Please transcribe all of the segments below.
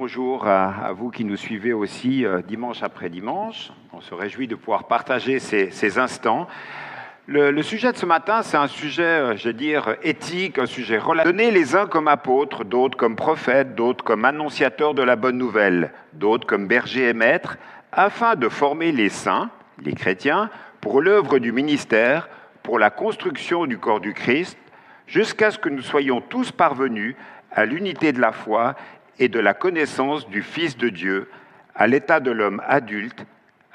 Bonjour à, vous qui nous suivez aussi euh, dimanche après dimanche. On se réjouit de pouvoir partager ces, instants. Le, sujet de ce matin, c'est un sujet, euh, je vais dire, éthique, un sujet relationnel. les uns comme apôtres, d'autres comme prophètes, d'autres comme annonciateurs de la bonne nouvelle, d'autres comme bergers et maîtres, afin de former les saints, les chrétiens, pour l'œuvre du ministère, pour la construction du corps du Christ, jusqu'à ce que nous soyons tous parvenus à l'unité de la foi et de la connaissance du Fils de Dieu, à l'état de l'homme adulte,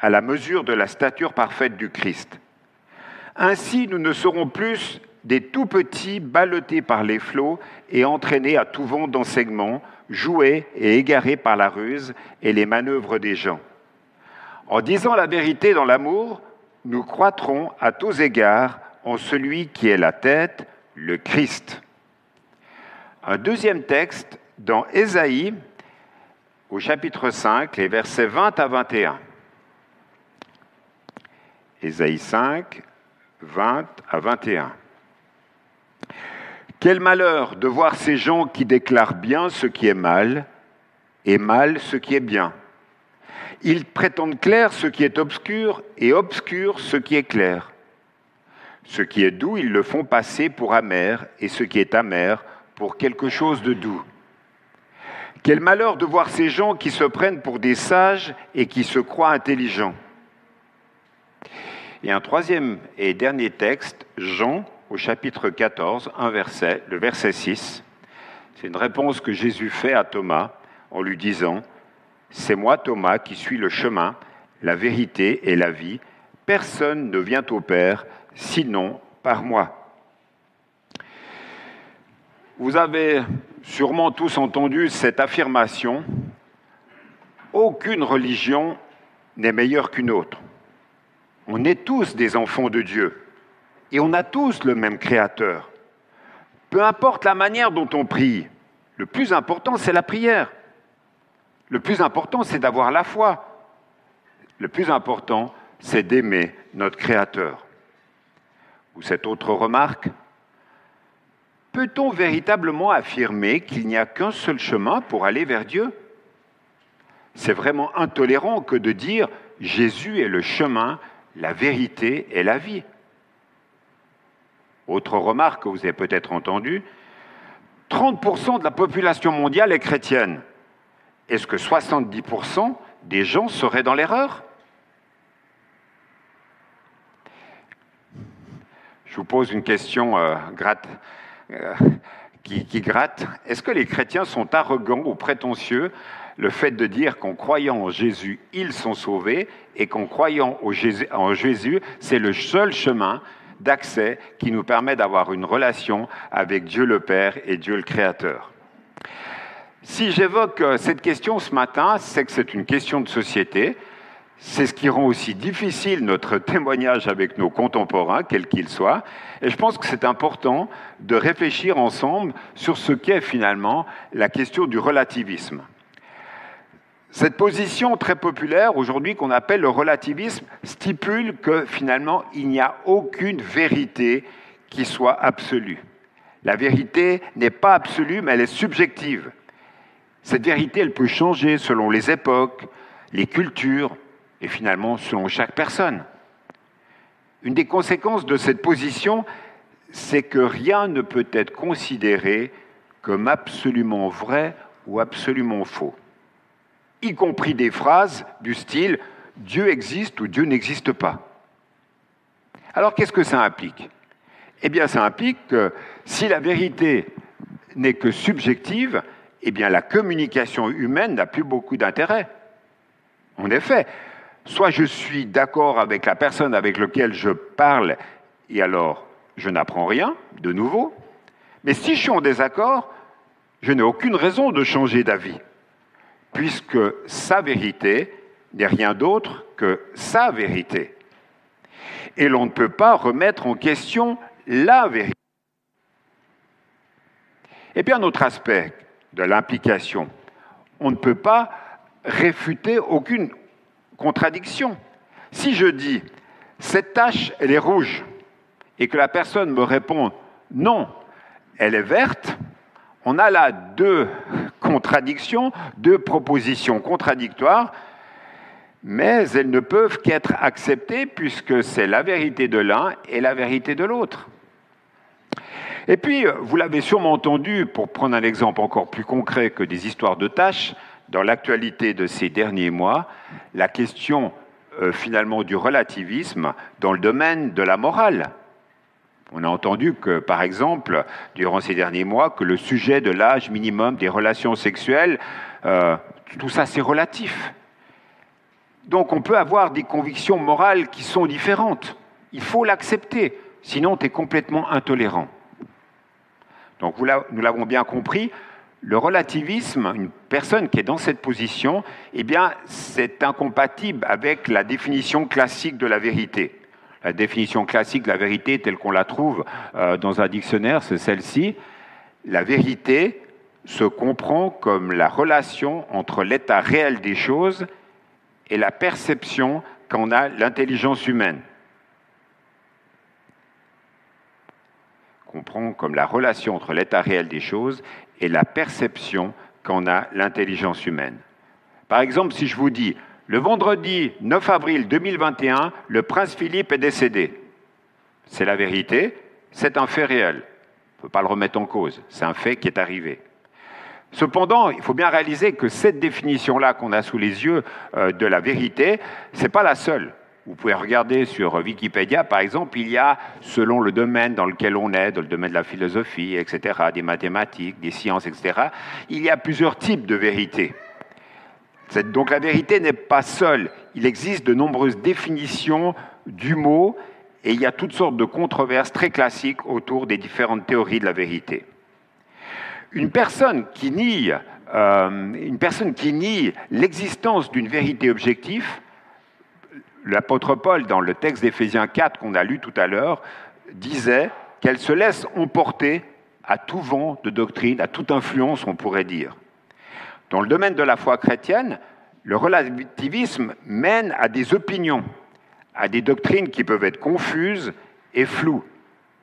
à la mesure de la stature parfaite du Christ. Ainsi, nous ne serons plus des tout petits ballottés par les flots et entraînés à tout vent d'enseignement, joués et égarés par la ruse et les manœuvres des gens. En disant la vérité dans l'amour, nous croîtrons à tous égards en celui qui est la tête, le Christ. Un deuxième texte dans Ésaïe, au chapitre 5, les versets 20 à 21. Ésaïe 5, 20 à 21. Quel malheur de voir ces gens qui déclarent bien ce qui est mal et mal ce qui est bien. Ils prétendent clair ce qui est obscur et obscur ce qui est clair. Ce qui est doux, ils le font passer pour amer et ce qui est amer pour quelque chose de doux. Quel malheur de voir ces gens qui se prennent pour des sages et qui se croient intelligents. Et un troisième et dernier texte, Jean au chapitre 14, un verset, le verset 6. C'est une réponse que Jésus fait à Thomas en lui disant, C'est moi Thomas qui suis le chemin, la vérité et la vie. Personne ne vient au Père sinon par moi. Vous avez sûrement tous entendu cette affirmation, aucune religion n'est meilleure qu'une autre. On est tous des enfants de Dieu et on a tous le même Créateur. Peu importe la manière dont on prie, le plus important c'est la prière. Le plus important c'est d'avoir la foi. Le plus important c'est d'aimer notre Créateur. Ou cette autre remarque, Peut-on véritablement affirmer qu'il n'y a qu'un seul chemin pour aller vers Dieu? C'est vraiment intolérant que de dire Jésus est le chemin, la vérité et la vie. Autre remarque que vous avez peut-être entendue, 30% de la population mondiale est chrétienne. Est-ce que 70% des gens seraient dans l'erreur? Je vous pose une question euh, gratte, qui, gratte. Est-ce que les chrétiens sont arrogants ou prétentieux le fait de dire qu'en croyant en Jésus, ils sont sauvés et qu'en croyant en Jésus, c'est le seul chemin d'accès qui nous permet d'avoir une relation avec Dieu le Père et Dieu le Créateur? Si j'évoque euh, cette question ce matin, c'est que c'est une question de société, c'est ce qui rend aussi difficile notre témoignage avec nos contemporains, quels qu'ils soient. Et je pense que c'est important de réfléchir ensemble sur ce qu'est finalement la question du relativisme. Cette position très populaire aujourd'hui qu'on appelle le relativisme stipule que finalement il n'y a aucune vérité qui soit absolue. La vérité n'est pas absolue, mais elle est subjective. Cette vérité, elle peut changer selon les époques, les cultures, et finalement selon chaque personne. Une des conséquences de cette position, c'est que rien ne peut être considéré comme absolument vrai ou absolument faux, y compris des phrases du style Dieu existe ou Dieu n'existe pas. Alors qu'est-ce que ça implique? Eh bien ça implique que si la vérité n'est que subjective, eh bien la communication humaine n'a plus beaucoup d'intérêt. En effet, Soit je suis d'accord avec la personne avec laquelle je parle, et alors je n'apprends rien de nouveau. Mais si je suis en désaccord, je n'ai aucune raison de changer d'avis, puisque sa vérité n'est rien d'autre que sa vérité. Et l'on ne peut pas remettre en question la vérité. Et puis un autre aspect de l'implication, on ne peut pas réfuter aucune contradiction. Si je dis cette tache, elle est rouge, et que la personne me répond non, elle est verte, on a là deux contradictions, deux propositions contradictoires, mais elles ne peuvent qu'être acceptées puisque c'est la vérité de l'un et la vérité de l'autre. Et puis, vous l'avez sûrement entendu, pour prendre un exemple encore plus concret que des histoires de tâches, dans l'actualité de ces derniers mois, la question euh, finalement du relativisme dans le domaine de la morale. On a entendu que, par exemple, durant ces derniers mois, que le sujet de l'âge minimum des relations sexuelles, euh, tout ça c'est relatif. Donc on peut avoir des convictions morales qui sont différentes. Il faut l'accepter, sinon tu es complètement intolérant. Donc nous l'avons bien compris, le relativisme, une personne qui est dans cette position, eh bien, c'est incompatible avec la définition classique de la vérité. La définition classique de la vérité, telle qu'on la trouve euh, dans un dictionnaire, c'est celle-ci. La vérité se comprend comme la relation entre l'état réel des choses et la perception qu'en a l'intelligence humaine. comprend comme la relation entre l'état réel des choses et la perception qu'en a l'intelligence humaine. Par exemple, si je vous dis, le vendredi 9 avril 2021, le prince Philippe est décédé. C'est la vérité, c'est un fait réel. On ne peut pas le remettre en cause, c'est un fait qui est arrivé. Cependant, il faut bien réaliser que cette définition-là qu'on a sous les yeux euh, de la vérité, ce n'est pas la seule. Vous pouvez regarder sur Wikipédia, par exemple, il y a, selon le domaine dans lequel on est, dans le domaine de la philosophie, etc., des mathématiques, des sciences, etc., il y a plusieurs types de vérités. Donc la vérité n'est pas seule. Il existe de nombreuses définitions du mot et il y a toutes sortes de controverses très classiques autour des différentes théories de la vérité. Une personne qui nie, euh, une personne qui nie l'existence d'une vérité objective l'apôtre Paul, dans le texte d'Éphésiens 4 qu'on a lu tout à l'heure, disait qu'elle se laisse emporter à tout vent de doctrine, à toute influence, on pourrait dire. Dans le domaine de la foi chrétienne, le relativisme mène à des opinions, à des doctrines qui peuvent être confuses et floues,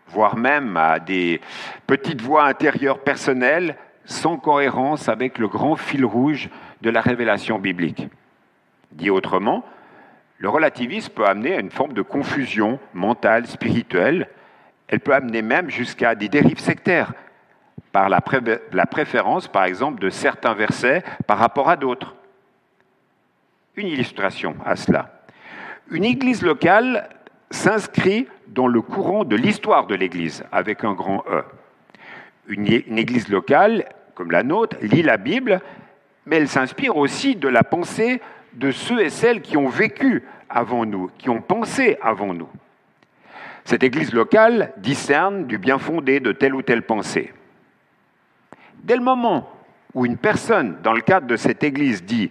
voire même à des petites voix intérieures personnelles sans cohérence avec le grand fil rouge de la révélation biblique. Dit autrement, le relativisme peut amener à une forme de confusion mentale, spirituelle. Elle peut amener même jusqu'à des dérives sectaires, par la, préférence, par exemple, de certains versets par rapport à d'autres. Une illustration à cela. Une église locale s'inscrit dans le courant de l'histoire de l'église, avec un grand E. Une, une église locale, comme la nôtre, lit la Bible, mais elle s'inspire aussi de la pensée de ceux et celles qui ont vécu avant nous, qui ont pensé avant nous. Cette Église locale discerne du bien fondé de telle ou telle pensée. Dès le moment où une personne, dans le cadre de cette Église, dit ⁇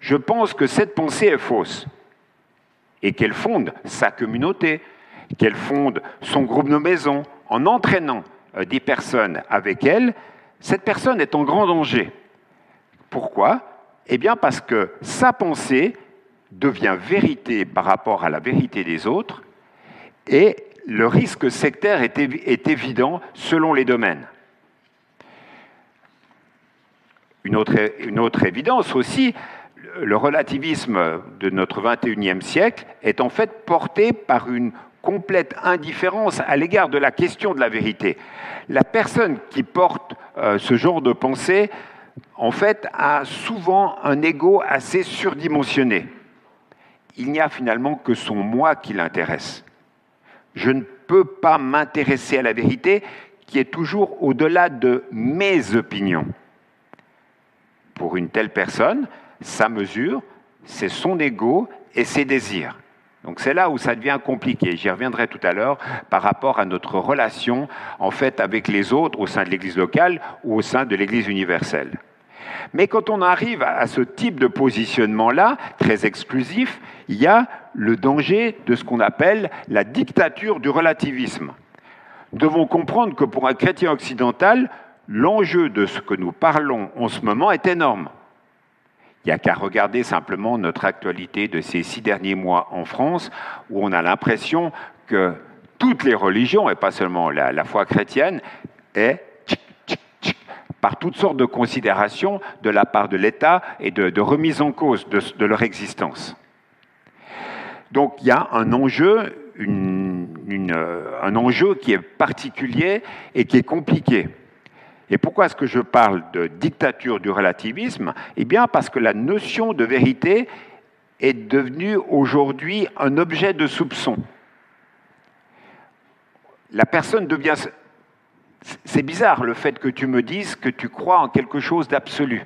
Je pense que cette pensée est fausse ⁇ et qu'elle fonde sa communauté, qu'elle fonde son groupe de maison en entraînant euh, des personnes avec elle, cette personne est en grand danger. Pourquoi? Eh bien parce que sa pensée devient vérité par rapport à la vérité des autres et le risque sectaire est, évident selon les domaines. Une autre, évidence aussi, le relativisme de notre 21e siècle est en fait porté par une complète indifférence à l'égard de la question de la vérité. La personne qui porte euh, ce genre de pensée en fait, a souvent un ego assez surdimensionné. Il n'y a finalement que son moi qui l'intéresse. Je ne peux pas m'intéresser à la vérité qui est toujours au-delà de mes opinions. Pour une telle personne, sa mesure, c'est son ego et ses désirs. Donc c'est là où ça devient compliqué. J'y reviendrai tout à l'heure par rapport à notre relation en fait avec les autres au sein de l'Église locale ou au sein de l'Église universelle. Mais quand on arrive à ce type de positionnement-là, très exclusif, il y a le danger de ce qu'on appelle la dictature du relativisme. Nous devons comprendre que pour un chrétien occidental, l'enjeu de ce que nous parlons en ce moment est énorme. Il n'y a qu'à regarder simplement notre actualité de ces six derniers mois en France, où on a l'impression que toutes les religions, et pas seulement la, la foi chrétienne, est par toutes sortes de considérations de la part de l'État et de, remise en cause de, leur existence. Donc il y a un enjeu, euh, un enjeu qui est particulier et qui est compliqué. Et pourquoi est-ce que je parle de dictature du relativisme? Eh bien parce que la notion de vérité est devenue aujourd'hui un objet de soupçon. La personne devient... C'est bizarre le fait que tu me dises que tu crois en quelque chose d'absolu.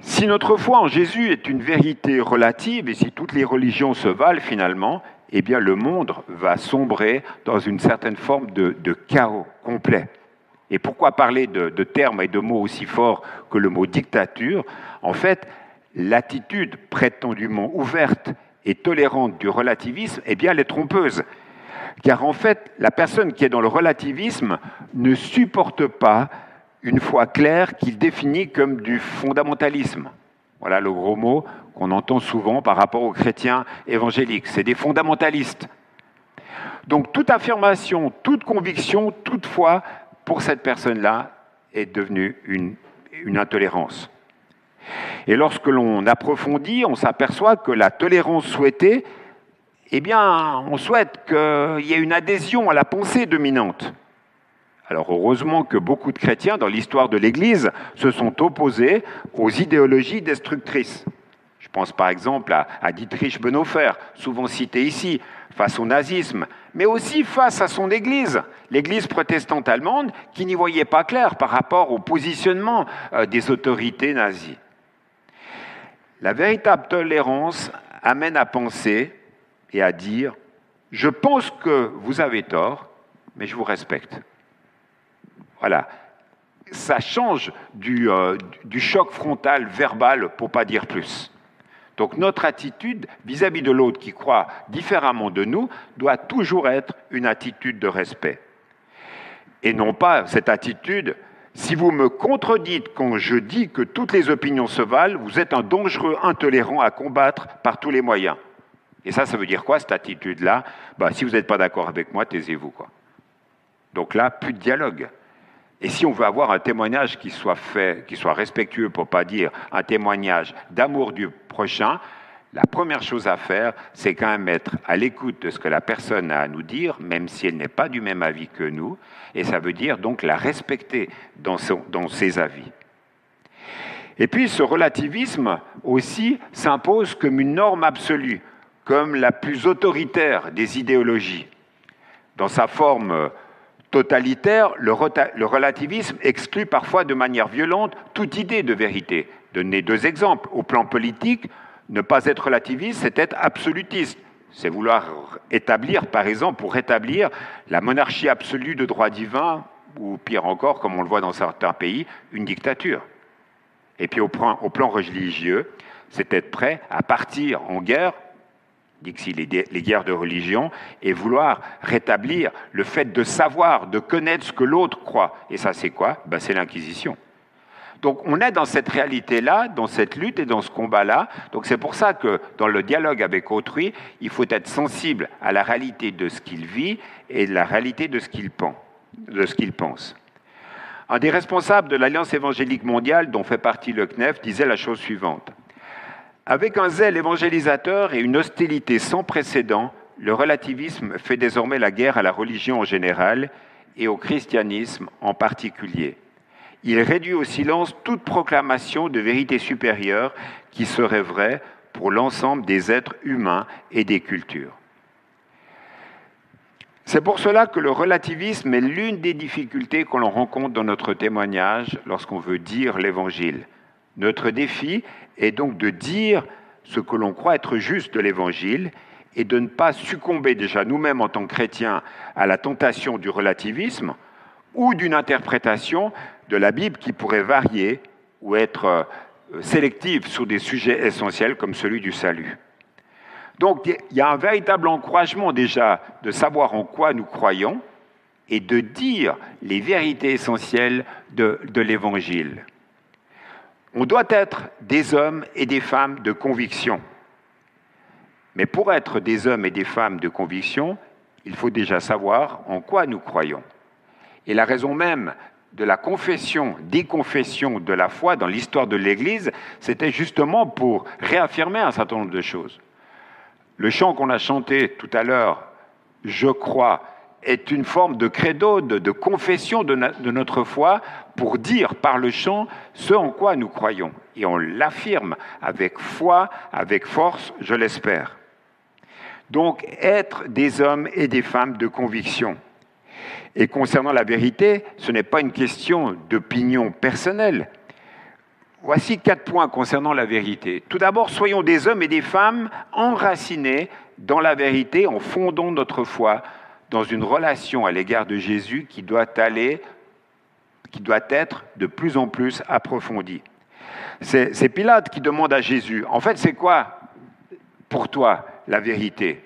Si notre foi en Jésus est une vérité relative et si toutes les religions se valent finalement, eh bien le monde va sombrer dans une certaine forme de, chaos complet. Et pourquoi parler de, termes et de mots aussi forts que le mot dictature? En fait, l'attitude prétendument ouverte et tolérante du relativisme, eh bien, elle est trompeuse. Car en fait, la personne qui est dans le relativisme ne supporte pas une foi claire qu'il définit comme du fondamentalisme. Voilà le gros mot qu'on entend souvent par rapport aux chrétiens évangéliques. C'est des fondamentalistes. Donc toute affirmation, toute conviction, toute foi, pour cette personne-là, est devenue une, une intolérance. Et lorsque l'on approfondit, on s'aperçoit que la tolérance souhaitée, eh bien, on souhaite qu'il y ait une adhésion à la pensée dominante. Alors heureusement que beaucoup de chrétiens dans l'histoire de l'Église se sont opposés aux idéologies destructrices. Je pense par exemple à, Dietrich Bonhoeffer, souvent cité ici, face au nazisme, mais aussi face à son Église, l'Église protestante allemande, qui n'y voyait pas clair par rapport au positionnement euh, des autorités nazies. La véritable tolérance amène à penser et à dire, je pense que vous avez tort, mais je vous respecte. Voilà. Ça change euh, du, choc frontal verbal, pour pas dire plus. Donc notre attitude vis-à-vis de l'autre qui croit différemment de nous doit toujours être une attitude de respect. Et non pas cette attitude, si vous me contredites quand je dis que toutes les opinions se valent, vous êtes un dangereux intolérant à combattre par tous les moyens. Et ça, ça veut dire quoi, cette attitude-là bah, Si vous n'êtes pas d'accord avec moi, taisez-vous. Quoi. Donc là, plus de dialogue. Et si on veut avoir un témoignage qui soit fait, qui soit respectueux, pour pas dire un témoignage d'amour du prochain, la première chose à faire, c'est quand même être à l'écoute de ce que la personne a à nous dire, même si elle n'est pas du même avis que nous, et ça veut dire donc la respecter dans, dans ses avis. Et puis ce relativisme aussi s'impose comme une norme absolue, comme la plus autoritaire des idéologies. Dans sa forme totalitaire, le, relativisme exclut parfois de manière violente toute idée de vérité. Donner deux exemples. Au plan politique, ne pas être relativiste, c'est être absolutiste. C'est vouloir établir, par exemple, pour rétablir la monarchie absolue de droit divin, ou pire encore, comme on le voit dans certains pays, une dictature. Et puis au plan religieux, c'est être prêt à partir en guerre d'ici les, les guerres de religion, et vouloir rétablir le fait de savoir, de connaître ce que l'autre croit. Et ça, c'est quoi? Ben, C'est l'Inquisition. Donc on est dans cette réalité-là, dans cette lutte et dans ce combat-là. Donc c'est pour ça que dans le dialogue avec autrui, il faut être sensible à la réalité de ce qu'il vit et de la réalité de ce qu'il pense. Un des responsables de l'Alliance évangélique mondiale, dont fait partie le CNEF, disait la chose suivante. Avec un zèle évangélisateur et une hostilité sans précédent, le relativisme fait désormais la guerre à la religion en général et au christianisme en particulier. Il réduit au silence toute proclamation de vérité supérieure qui serait vraie pour l'ensemble des êtres humains et des cultures. C'est pour cela que le relativisme est l'une des difficultés que l'on rencontre dans notre témoignage lorsqu'on veut dire l'Évangile. Notre défi est donc de dire ce que l'on croit être juste de l'Évangile et de ne pas succomber déjà nous-mêmes en tant que chrétiens à la tentation du relativisme ou d'une interprétation de la Bible qui pourrait varier ou être euh, sélective sur des sujets essentiels comme celui du salut. Donc il y a un véritable encouragement déjà de savoir en quoi nous croyons et de dire les vérités essentielles de, de l'Évangile. On doit être des hommes et des femmes de conviction. Mais pour être des hommes et des femmes de conviction, il faut déjà savoir en quoi nous croyons. Et la raison même de la confession, des confessions de la foi dans l'histoire de l'Église, c'était justement pour réaffirmer un certain nombre de choses. Le chant qu'on a chanté tout à l'heure, Je crois, est une forme de credo, de, confession de, notre foi pour dire par le chant ce en quoi nous croyons. Et on l'affirme avec foi, avec force, je l'espère. Donc être des hommes et des femmes de conviction. Et concernant la vérité, ce n'est pas une question d'opinion personnelle. Voici quatre points concernant la vérité. Tout d'abord, soyons des hommes et des femmes enracinés dans la vérité en fondant notre foi dans une relation à l'égard de Jésus qui doit aller, qui doit être de plus en plus approfondie. C'est Pilate qui demande à Jésus, en fait, c'est quoi pour toi la vérité?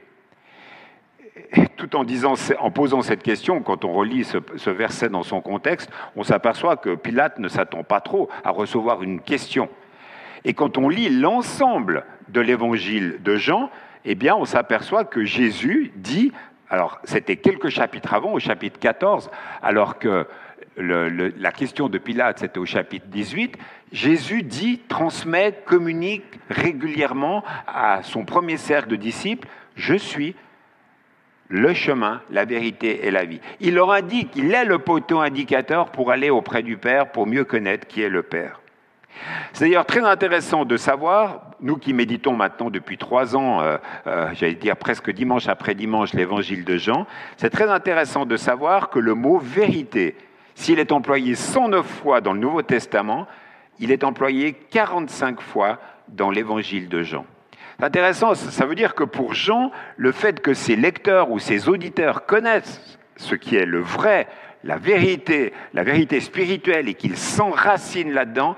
Tout en, disant, en posant cette question, quand on relit ce, verset dans son contexte, on s'aperçoit que Pilate ne s'attend pas trop à recevoir une question. Et quand on lit l'ensemble de l'évangile de Jean, eh bien, on s'aperçoit que Jésus dit, alors c'était quelques chapitres avant, au chapitre 14, alors que la question de Pilate, c'était au chapitre 18, Jésus dit, transmet, communique régulièrement à son premier cercle de disciples, je suis le chemin, la vérité et la vie. Il leur a dit qu'il est le poteau indicateur pour aller auprès du Père, pour mieux connaître qui est le Père. C'est d'ailleurs très intéressant de savoir, nous qui méditons maintenant depuis trois ans, euh, euh, j'allais dire presque dimanche après dimanche, l'évangile de Jean, c'est très intéressant de savoir que le mot vérité, s'il est employé 109 fois dans le Nouveau Testament, il est employé 45 fois dans l'évangile de Jean. C'est intéressant, ça veut dire que pour Jean, le fait que ses lecteurs ou ses auditeurs connaissent ce qui est le vrai, la vérité, la vérité spirituelle et qu'ils s'enracinent là-dedans,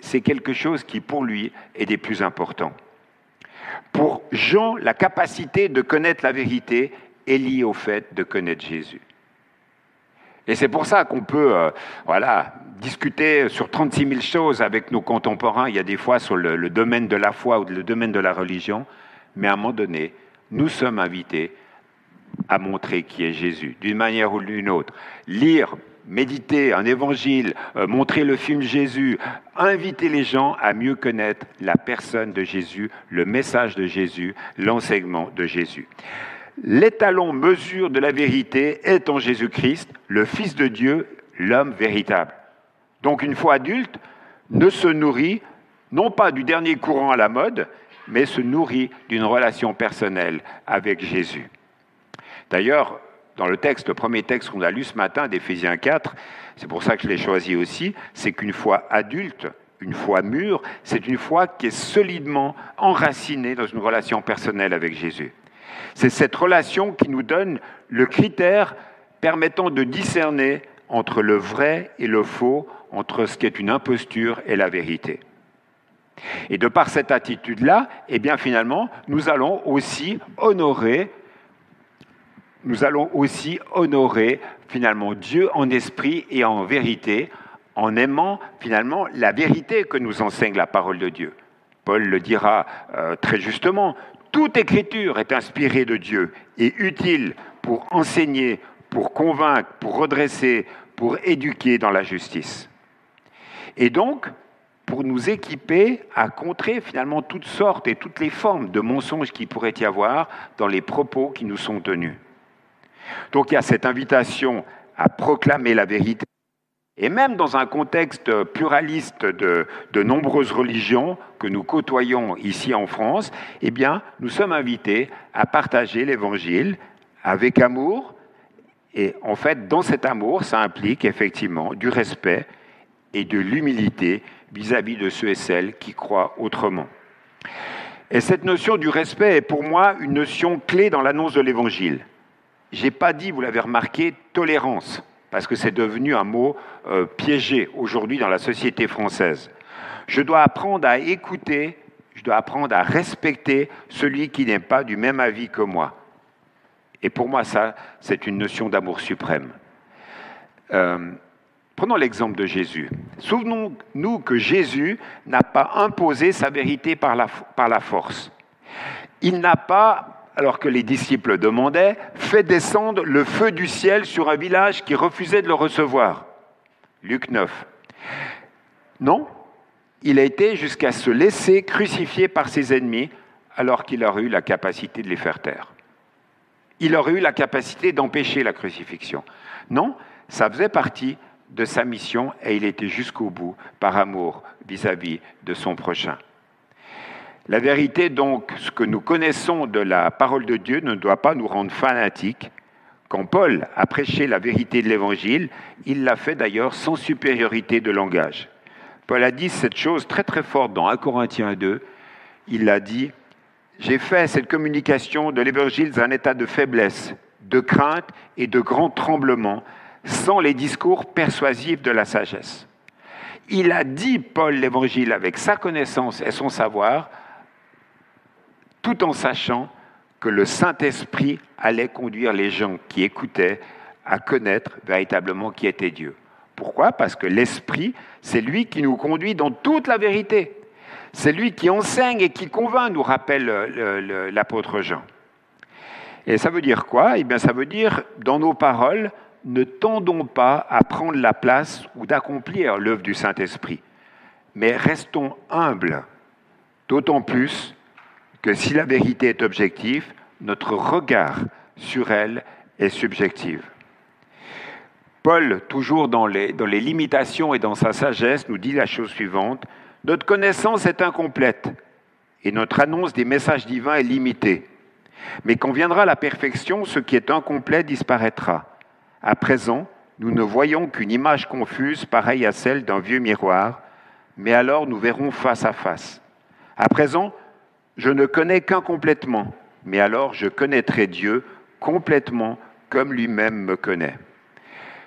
c'est quelque chose qui pour lui est des plus importants. Pour Jean, la capacité de connaître la vérité est liée au fait de connaître Jésus. Et c'est pour ça qu'on peut euh, voilà, discuter sur 36 000 choses avec nos contemporains, il y a des fois sur le, domaine de la foi ou le domaine de la religion, mais à un moment donné, nous sommes invités à montrer qui est Jésus, d'une manière ou d'une autre. Lire, méditer un évangile, euh, montrer le film Jésus, inviter les gens à mieux connaître la personne de Jésus, le message de Jésus, l'enseignement de Jésus. L'étalon mesure de la vérité est en Jésus-Christ, le Fils de Dieu, l'homme véritable. Donc une fois adulte, ne se nourrit non pas du dernier courant à la mode, mais se nourrit d'une relation personnelle avec Jésus. D'ailleurs, dans le texte, le premier texte qu'on a lu ce matin d'Éphésiens 4, c'est pour ça que je l'ai choisi aussi, c'est qu'une foi adulte, une foi mûre, c'est une foi qui est solidement enracinée dans une relation personnelle avec Jésus. C'est cette relation qui nous donne le critère permettant de discerner entre le vrai et le faux, entre ce qui est une imposture et la vérité. Et de par cette attitude-là, eh bien finalement, nous allons aussi honorer nous allons aussi honorer finalement Dieu en esprit et en vérité, en aimant finalement la vérité que nous enseigne la parole de Dieu. Paul le dira euh, très justement, toute écriture est inspirée de Dieu et utile pour enseigner, pour convaincre, pour redresser, pour éduquer dans la justice. Et donc, pour nous équiper à contrer finalement toutes sortes et toutes les formes de mensonges qui pourrait y avoir dans les propos qui nous sont tenus. Donc il y a cette invitation à proclamer la vérité et même dans un contexte pluraliste de, nombreuses religions que nous côtoyons ici en France, eh bien, nous sommes invités à partager l'Évangile avec amour. Et en fait, dans cet amour, ça implique effectivement du respect et de l'humilité vis-à-vis de ceux et celles qui croient autrement. Et cette notion du respect est pour moi une notion clé dans l'annonce de l'Évangile. Je n'ai pas dit, vous l'avez remarqué, tolérance parce que c'est devenu un mot euh, piégé aujourd'hui dans la société française. Je dois apprendre à écouter, je dois apprendre à respecter celui qui n'est pas du même avis que moi. Et pour moi, ça, c'est une notion d'amour suprême. Euh, prenons l'exemple de Jésus. Souvenons-nous que Jésus n'a pas imposé sa vérité par la, par la force. Il n'a pas alors que les disciples demandaient, fait descendre le feu du ciel sur un village qui refusait de le recevoir. Luc 9. Non, il a été jusqu'à se laisser crucifier par ses ennemis alors qu'il aurait eu la capacité de les faire taire. Il aurait eu la capacité d'empêcher la crucifixion. Non, ça faisait partie de sa mission et il était jusqu'au bout par amour vis-à-vis de son prochain. La vérité, donc, ce que nous connaissons de la parole de Dieu ne doit pas nous rendre fanatiques. Quand Paul a prêché la vérité de l'Évangile, il l'a fait d'ailleurs sans supériorité de langage. Paul a dit cette chose très très forte dans 1 Corinthiens 2. Il a dit, j'ai fait cette communication de l'Évangile dans un état de faiblesse, de crainte et de grand tremblement, sans les discours persuasifs de la sagesse. Il a dit, Paul, l'Évangile avec sa connaissance et son savoir, tout en sachant que le Saint-Esprit allait conduire les gens qui écoutaient à connaître véritablement qui était Dieu. Pourquoi? Parce que l'Esprit, c'est lui qui nous conduit dans toute la vérité. C'est lui qui enseigne et qui convainc, nous rappelle l'apôtre Jean. Et ça veut dire quoi? Eh bien, ça veut dire, dans nos paroles, ne tendons pas à prendre la place ou d'accomplir l'œuvre du Saint-Esprit, mais restons humbles, d'autant plus que si la vérité est objective, notre regard sur elle est subjectif. Paul, toujours dans les, dans les limitations et dans sa sagesse, nous dit la chose suivante, Notre connaissance est incomplète et notre annonce des messages divins est limitée. Mais quand viendra la perfection, ce qui est incomplet disparaîtra. À présent, nous ne voyons qu'une image confuse pareille à celle d'un vieux miroir, mais alors nous verrons face à face. À présent, je ne connais qu'incomplètement, mais alors je connaîtrai Dieu complètement comme lui-même me connaît.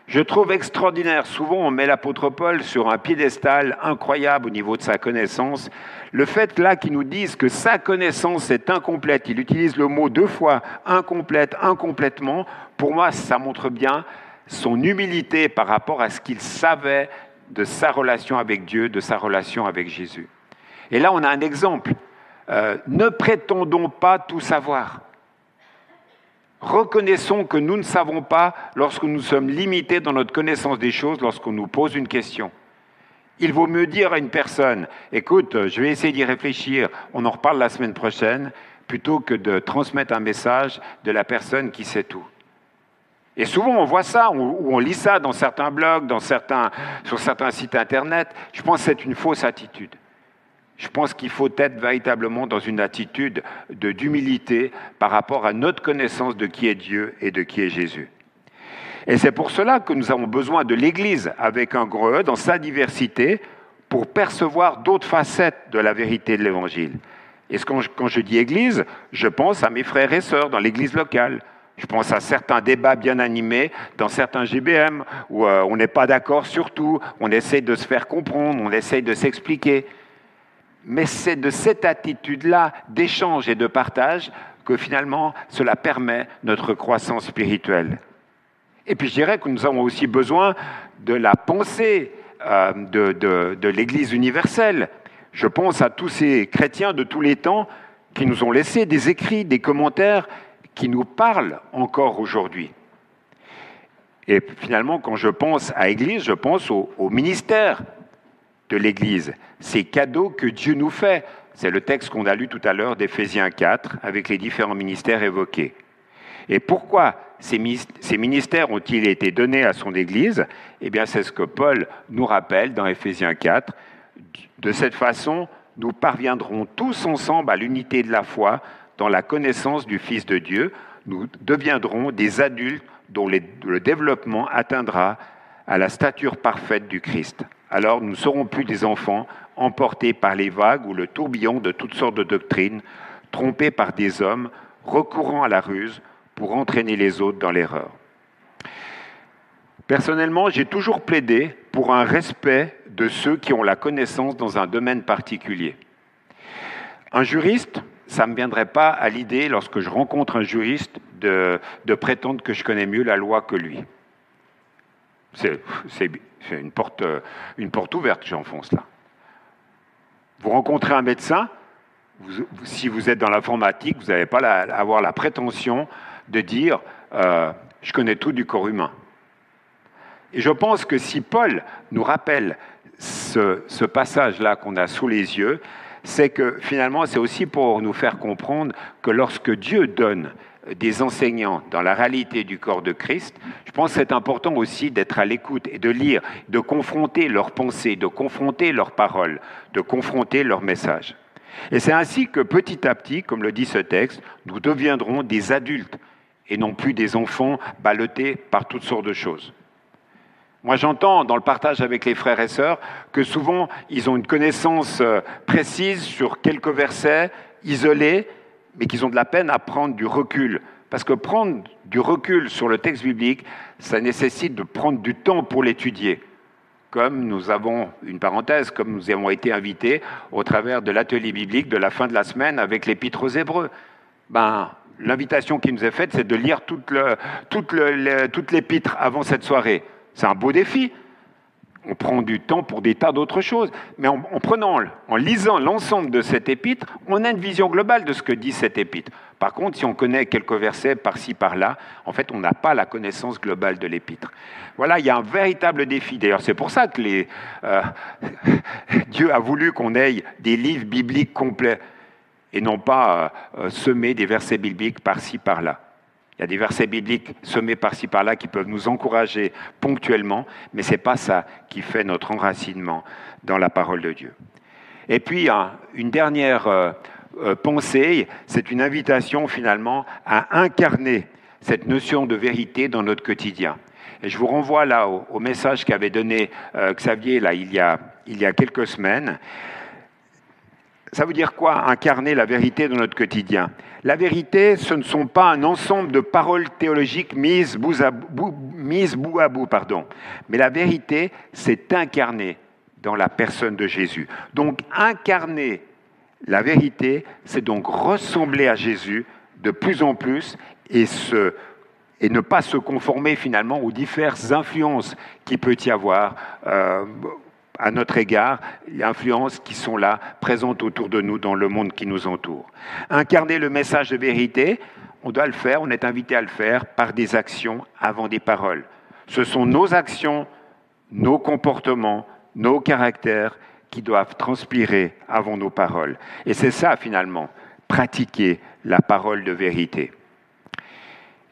Je trouve extraordinaire, souvent on met l'apôtre Paul sur un piédestal incroyable au niveau de sa connaissance, le fait là qu'il nous dise que sa connaissance est incomplète, il utilise le mot deux fois, incomplète, incomplètement, pour moi ça montre bien son humilité par rapport à ce qu'il savait de sa relation avec Dieu, de sa relation avec Jésus. Et là on a un exemple. Euh, ne prétendons pas tout savoir. Reconnaissons que nous ne savons pas lorsque nous sommes limités dans notre connaissance des choses, lorsqu'on nous pose une question. Il vaut mieux dire à une personne, écoute, je vais essayer d'y réfléchir, on en reparle la semaine prochaine, plutôt que de transmettre un message de la personne qui sait tout. Et souvent, on voit ça, ou on lit ça dans certains blogs, dans certains, sur certains sites Internet. Je pense que c'est une fausse attitude. Je pense qu'il faut être véritablement dans une attitude d'humilité par rapport à notre connaissance de qui est Dieu et de qui est Jésus. Et c'est pour cela que nous avons besoin de l'Église avec un gros E dans sa diversité pour percevoir d'autres facettes de la vérité de l'Évangile. Et quand je, quand je dis Église, je pense à mes frères et sœurs dans l'Église locale. Je pense à certains débats bien animés dans certains GBM où euh, on n'est pas d'accord sur tout, on essaie de se faire comprendre, on essaie de s'expliquer. Mais c'est de cette attitude-là d'échange et de partage que finalement cela permet notre croissance spirituelle. Et puis je dirais que nous avons aussi besoin de la pensée euh, de, l'Église universelle. Je pense à tous ces chrétiens de tous les temps qui nous ont laissé des écrits, des commentaires qui nous parlent encore aujourd'hui. Et finalement, quand je pense à Église, je pense au ministère de l'Église, ces cadeaux que Dieu nous fait. C'est le texte qu'on a lu tout à l'heure d'Éphésiens 4 avec les différents ministères évoqués. Et pourquoi ces ministères ont-ils été donnés à son Église? Eh bien, c'est ce que Paul nous rappelle dans Éphésiens 4. De cette façon, nous parviendrons tous ensemble à l'unité de la foi dans la connaissance du Fils de Dieu. Nous deviendrons des adultes dont le développement atteindra à la stature parfaite du Christ alors nous ne serons plus des enfants emportés par les vagues ou le tourbillon de toutes sortes de doctrines, trompés par des hommes, recourant à la ruse pour entraîner les autres dans l'erreur. Personnellement, j'ai toujours plaidé pour un respect de ceux qui ont la connaissance dans un domaine particulier. Un juriste, ça ne me viendrait pas à l'idée, lorsque je rencontre un juriste, de, de prétendre que je connais mieux la loi que lui. C'est une porte, une porte ouverte j'enfonce là. Vous rencontrez un médecin, si vous êtes dans l'informatique, vous n'allez pas avoir la prétention de dire euh, je connais tout du corps humain. Et je pense que si Paul nous rappelle ce, ce passage-là qu'on a sous les yeux, c'est que finalement, c'est aussi pour nous faire comprendre que lorsque Dieu donne des enseignants dans la réalité du corps de Christ, je pense que c'est important aussi d'être à l'écoute et de lire, de confronter leurs pensées, de confronter leurs paroles, de confronter leurs messages. Et c'est ainsi que petit à petit, comme le dit ce texte, nous deviendrons des adultes et non plus des enfants ballottés par toutes sortes de choses. Moi, j'entends dans le partage avec les frères et sœurs que souvent, ils ont une connaissance euh, précise sur quelques versets isolés, mais qu'ils ont de la peine à prendre du recul. Parce que prendre du recul sur le texte biblique, ça nécessite de prendre du temps pour l'étudier. Comme nous avons une parenthèse, comme nous avons été invités au travers de l'atelier biblique de la fin de la semaine avec l'épître aux Hébreux. Ben, L'invitation qui nous est faite, c'est de lire toute l'épître avant cette soirée. C'est un beau défi. On prend du temps pour des tas d'autres choses. Mais en, prenant, en lisant l'ensemble de cette épître, on a une vision globale de ce que dit cette épître. Par contre, si on connaît quelques versets par-ci, par-là, en fait, on n'a pas la connaissance globale de l'épître. Voilà, il y a un véritable défi. D'ailleurs, c'est pour ça que euh, Dieu a voulu qu'on ait des livres bibliques complets et non pas euh, semer des versets bibliques par-ci, par-là. Il y a des versets bibliques semés par-ci par-là qui peuvent nous encourager ponctuellement, mais ce n'est pas ça qui fait notre enracinement dans la parole de Dieu. Et puis, une dernière euh, euh, pensée, c'est une invitation finalement à incarner cette notion de vérité dans notre quotidien. Et je vous renvoie là au, message qu'avait donné euh, Xavier il y a quelques semaines. Ça veut dire quoi incarner la vérité dans notre quotidien? La vérité, ce ne sont pas un ensemble de paroles théologiques mises, bout à bout, pardon. mais la vérité, c'est incarner dans la personne de Jésus. Donc incarner la vérité, c'est donc ressembler à Jésus de plus en plus et, et ne pas se conformer finalement aux diverses influences qu'il peut y avoir euh, à notre égard, les influences qui sont là, présentes autour de nous dans le monde qui nous entoure. Incarner le message de vérité, on doit le faire, on est invité à le faire par des actions avant des paroles. Ce sont nos actions, nos comportements, nos caractères qui doivent transpirer avant nos paroles. Et c'est ça finalement, pratiquer la parole de vérité.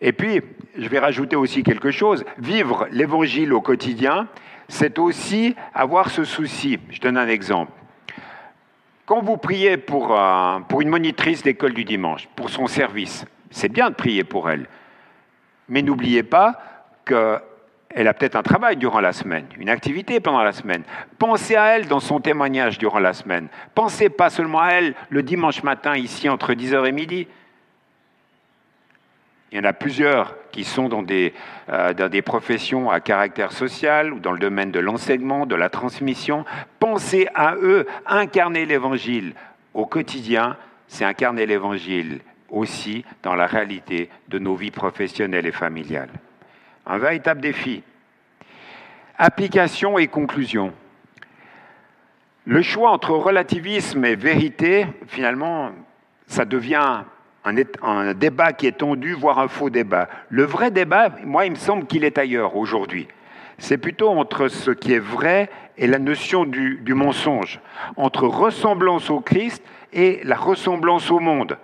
Et puis, je vais rajouter aussi quelque chose, vivre l'évangile au quotidien, c'est aussi avoir ce souci. Je donne un exemple. Quand vous priez pour, euh, pour une monitrice d'école du dimanche, pour son service, c'est bien de prier pour elle. Mais n'oubliez pas qu'elle a peut-être un travail durant la semaine, une activité pendant la semaine. Pensez à elle dans son témoignage durant la semaine. Pensez pas seulement à elle le dimanche matin ici entre 10h et midi. Il y en a plusieurs qui sont dans des, euh, dans des professions à caractère social ou dans le domaine de l'enseignement, de la transmission. Pensez à eux, incarner l'Évangile au quotidien, c'est incarner l'Évangile aussi dans la réalité de nos vies professionnelles et familiales. Un véritable défi. Application et conclusion. Le choix entre relativisme et vérité, finalement, ça devient un, débat qui est tendu, voire un faux débat. Le vrai débat, moi, il me semble qu'il est ailleurs aujourd'hui. C'est plutôt entre ce qui est vrai et la notion du, mensonge, entre ressemblance au Christ et la ressemblance au monde.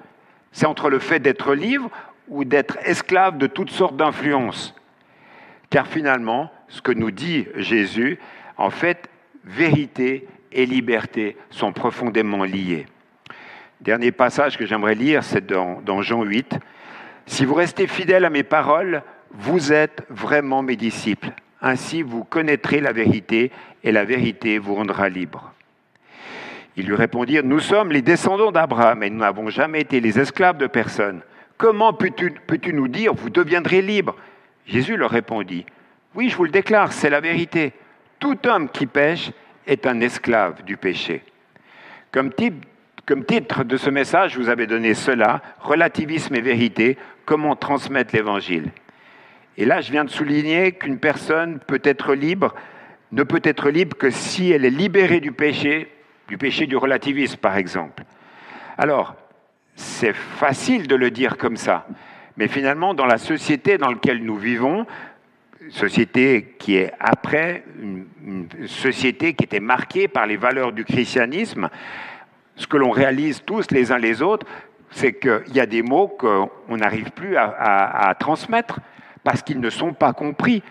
C'est entre le fait d'être libre ou d'être esclave de toutes sortes d'influences. Car finalement, ce que nous dit Jésus, en fait, vérité et liberté sont profondément liés. Dernier passage que j'aimerais lire, c'est dans, Jean 8. Si vous restez fidèles à mes paroles, vous êtes vraiment mes disciples. Ainsi, vous connaîtrez la vérité et la vérité vous rendra libre. Ils lui répondirent, Nous sommes les descendants d'Abraham et nous n'avons jamais été les esclaves de personne. Comment peux-tu peux nous dire, vous deviendrez libres? Jésus leur répondit, Oui, je vous le déclare, c'est la vérité. Tout homme qui pêche est un esclave du péché. Comme type comme titre de ce message, je vous avais donné cela, relativisme et vérité, comment transmettre l'Évangile. Et là, je viens de souligner qu'une personne peut être libre, ne peut être libre que si elle est libérée du péché, du péché du relativisme, par exemple. Alors, c'est facile de le dire comme ça, mais finalement, dans la société dans laquelle nous vivons, société qui est après, une, société qui était marquée par les valeurs du christianisme. Ce que l'on réalise tous les uns les autres, c'est qu'il y a des mots qu'on n'arrive plus à, transmettre parce qu'ils ne sont pas compris.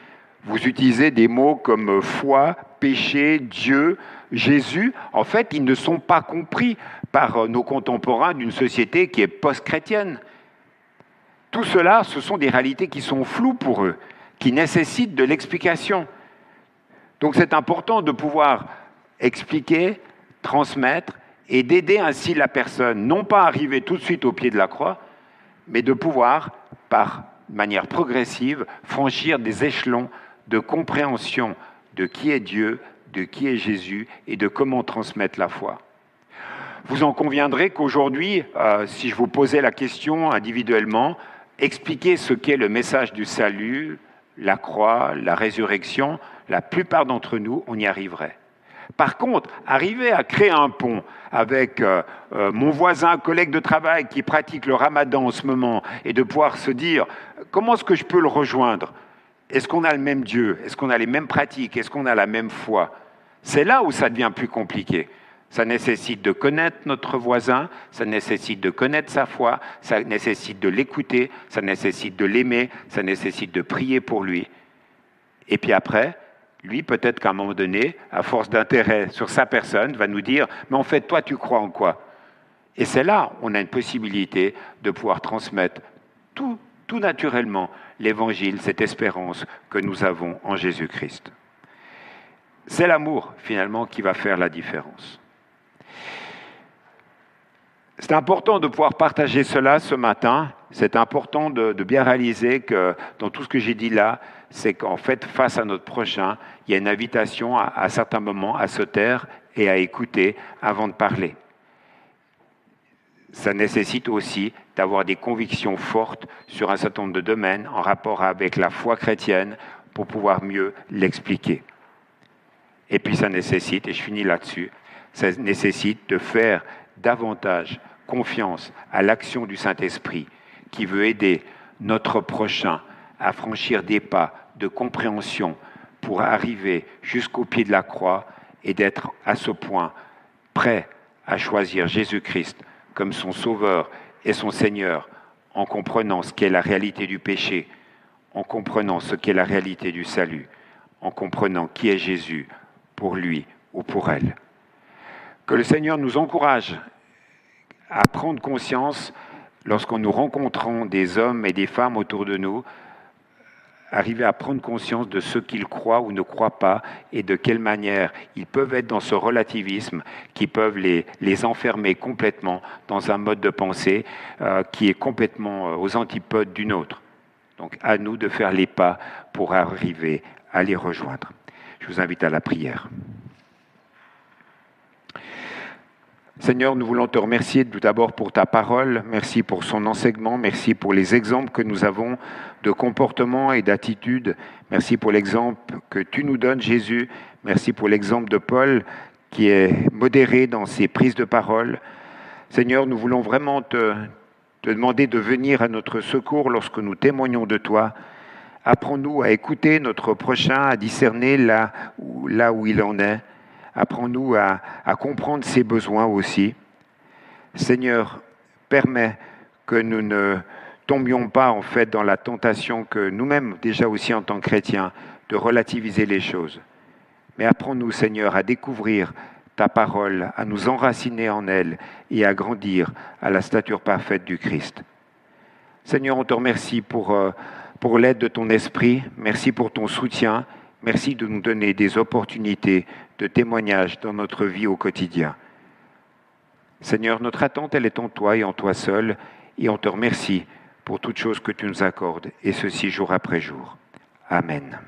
Vous utilisez des mots comme foi, péché, Dieu, Jésus. En fait, ils ne sont pas compris par nos contemporains d'une société qui est post-chrétienne. Tout cela, ce sont des réalités qui sont floues pour eux qui nécessitent de l'explication. Donc c'est important de pouvoir expliquer, transmettre et d'aider ainsi la personne, non pas à arriver tout de suite au pied de la croix, mais de pouvoir, par manière progressive, franchir des échelons de compréhension de qui est Dieu, de qui est Jésus et de comment transmettre la foi. Vous en conviendrez qu'aujourd'hui, euh, si je vous posais la question individuellement, expliquer ce qu'est le message du salut, la croix, la résurrection, la plupart d'entre nous, on y arriverait. Par contre, arriver à créer un pont avec euh, euh, mon voisin, collègue de travail qui pratique le ramadan en ce moment, et de pouvoir se dire, comment est-ce que je peux le rejoindre? Est-ce qu'on a le même Dieu? Est-ce qu'on a les mêmes pratiques? Est-ce qu'on a la même foi? C'est là où ça devient plus compliqué. Ça nécessite de connaître notre voisin, ça nécessite de connaître sa foi, ça nécessite de l'écouter, ça nécessite de l'aimer, ça nécessite de prier pour lui. Et puis après, lui, peut-être qu'à un moment donné, à force d'intérêt sur sa personne, va nous dire, mais en fait, toi, tu crois en quoi? Et c'est là, on a une possibilité de pouvoir transmettre tout, tout naturellement l'évangile, cette espérance que nous avons en Jésus-Christ. C'est l'amour, finalement, qui va faire la différence. C'est important de pouvoir partager cela ce matin. C'est important de, bien réaliser que dans tout ce que j'ai dit là, c'est qu'en fait, face à notre prochain, il y a une invitation à, certains moments à se taire et à écouter avant de parler. Ça nécessite aussi d'avoir des convictions fortes sur un certain nombre de domaines en rapport avec la foi chrétienne pour pouvoir mieux l'expliquer. Et puis ça nécessite, et je finis là-dessus, ça nécessite de faire davantage confiance à l'action du Saint-Esprit qui veut aider notre prochain à franchir des pas de compréhension pour arriver jusqu'au pied de la croix et d'être à ce point prêt à choisir Jésus-Christ comme son Sauveur et son Seigneur en comprenant ce qu'est la réalité du péché, en comprenant ce qu'est la réalité du salut, en comprenant qui est Jésus pour lui ou pour elle. Que le Seigneur nous encourage à prendre conscience, lorsqu'on nous rencontrons des hommes et des femmes autour de nous, arriver à prendre conscience de ce qu'ils croient ou ne croient pas et de quelle manière ils peuvent être dans ce relativisme qui peuvent les, les enfermer complètement dans un mode de pensée euh, qui est complètement euh, aux antipodes d'une autre. Donc à nous de faire les pas pour arriver à les rejoindre. Je vous invite à la prière. Seigneur, nous voulons te remercier tout d'abord pour ta parole, merci pour son enseignement, merci pour les exemples que nous avons de comportement et d'attitude, merci pour l'exemple que tu nous donnes, Jésus, merci pour l'exemple de Paul qui est modéré dans ses prises de parole. Seigneur, nous voulons vraiment te, demander de venir à notre secours lorsque nous témoignons de toi. Apprends-nous à écouter notre prochain, à discerner là où il en est. Apprends-nous à, comprendre ses besoins aussi. Seigneur, permets que nous ne tombions pas en fait dans la tentation que nous-mêmes, déjà aussi en tant que chrétiens, de relativiser les choses. Mais apprends-nous, Seigneur, à découvrir ta parole, à nous enraciner en elle et à grandir à la stature parfaite du Christ. Seigneur, on te remercie pour, euh, pour l'aide de ton esprit, merci pour ton soutien, merci de nous donner des opportunités de témoignage dans notre vie au quotidien. Seigneur, notre attente, elle est en toi et en toi seul, et on te remercie pour toutes choses que tu nous accordes, et ceci jour après jour. Amen.